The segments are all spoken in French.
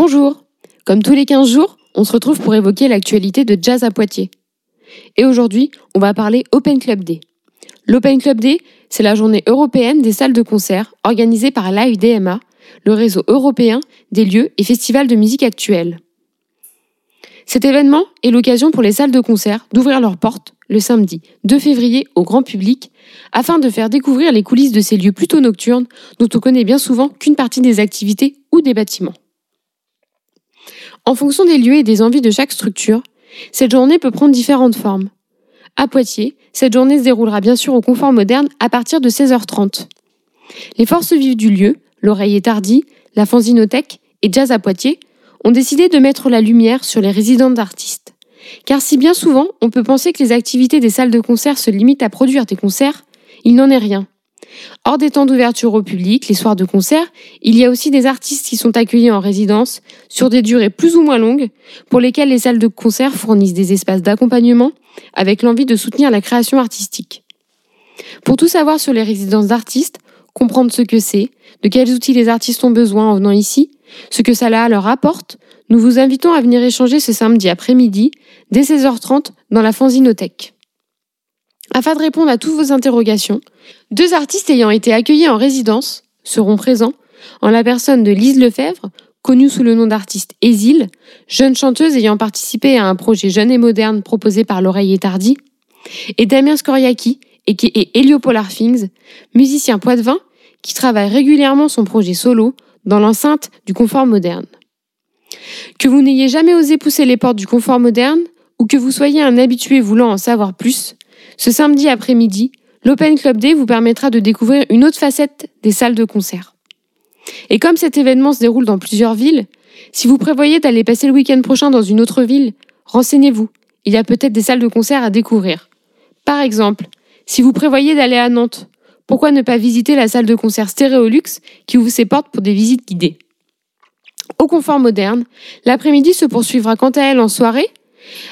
Bonjour Comme tous les 15 jours, on se retrouve pour évoquer l'actualité de jazz à Poitiers. Et aujourd'hui, on va parler Open Club Day. L'Open Club Day, c'est la journée européenne des salles de concert organisée par l'AUDMA, le réseau européen des lieux et festivals de musique actuelle. Cet événement est l'occasion pour les salles de concert d'ouvrir leurs portes le samedi 2 février au grand public afin de faire découvrir les coulisses de ces lieux plutôt nocturnes dont on connaît bien souvent qu'une partie des activités ou des bâtiments. En fonction des lieux et des envies de chaque structure, cette journée peut prendre différentes formes. À Poitiers, cette journée se déroulera bien sûr au confort moderne à partir de 16h30. Les forces vives du lieu, l'oreiller tardi, la fanzinothèque et Jazz à Poitiers ont décidé de mettre la lumière sur les résidents d'artistes. Car si bien souvent on peut penser que les activités des salles de concert se limitent à produire des concerts, il n'en est rien. Hors des temps d'ouverture au public, les soirs de concert, il y a aussi des artistes qui sont accueillis en résidence sur des durées plus ou moins longues, pour lesquelles les salles de concert fournissent des espaces d'accompagnement avec l'envie de soutenir la création artistique. Pour tout savoir sur les résidences d'artistes, comprendre ce que c'est, de quels outils les artistes ont besoin en venant ici, ce que cela leur apporte, nous vous invitons à venir échanger ce samedi après-midi, dès 16h30, dans la Fanzinothèque. Afin de répondre à toutes vos interrogations, deux artistes ayant été accueillis en résidence seront présents en la personne de Lise Lefebvre, connue sous le nom d'artiste Ésil, jeune chanteuse ayant participé à un projet jeune et moderne proposé par l'oreiller Tardy, et Damien Skoriaki, et qui est Heliopolar Things, musicien poitevin qui travaille régulièrement son projet solo dans l'enceinte du confort moderne. Que vous n'ayez jamais osé pousser les portes du confort moderne, ou que vous soyez un habitué voulant en savoir plus, ce samedi après-midi, l'Open Club Day vous permettra de découvrir une autre facette des salles de concert. Et comme cet événement se déroule dans plusieurs villes, si vous prévoyez d'aller passer le week-end prochain dans une autre ville, renseignez-vous. Il y a peut-être des salles de concert à découvrir. Par exemple, si vous prévoyez d'aller à Nantes, pourquoi ne pas visiter la salle de concert Stéréolux qui ouvre ses portes pour des visites guidées? Au confort moderne, l'après-midi se poursuivra quant à elle en soirée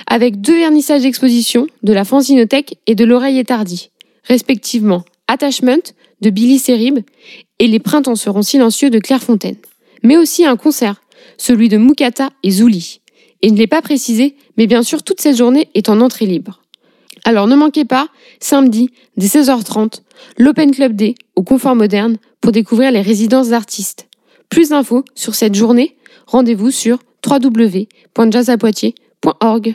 avec deux vernissages d'exposition de la Fanzinothèque et de l'Oreille étardie, respectivement Attachment de Billy Serib et Les Printemps seront silencieux de Claire Fontaine, mais aussi un concert, celui de Mukata et Zouli. Et je ne l'ai pas précisé, mais bien sûr toute cette journée est en entrée libre. Alors ne manquez pas, samedi, dès 16h30, l'Open Club Day au Confort Moderne pour découvrir les résidences d'artistes. Plus d'infos sur cette journée, rendez-vous sur www.jazzapoitiers.com på AG.